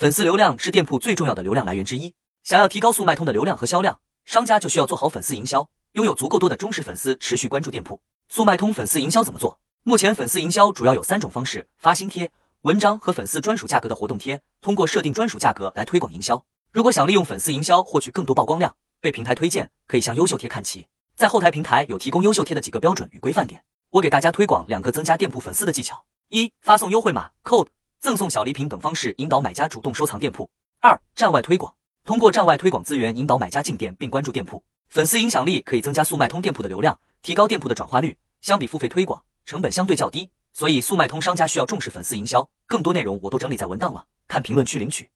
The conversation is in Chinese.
粉丝流量是店铺最重要的流量来源之一，想要提高速卖通的流量和销量，商家就需要做好粉丝营销，拥有足够多的忠实粉丝持续关注店铺。速卖通粉丝营销怎么做？目前粉丝营销主要有三种方式：发新贴、文章和粉丝专属价格的活动贴，通过设定专属价格来推广营销。如果想利用粉丝营销获取更多曝光量，被平台推荐，可以向优秀贴看齐。在后台平台有提供优秀贴的几个标准与规范点，我给大家推广两个增加店铺粉丝的技巧：一、发送优惠码 code、赠送小礼品等方式引导买家主动收藏店铺；二、站外推广，通过站外推广资源引导买家进店并关注店铺。粉丝影响力可以增加速卖通店铺的流量，提高店铺的转化率。相比付费推广，成本相对较低，所以速卖通商家需要重视粉丝营销。更多内容我都整理在文档了，看评论区领取。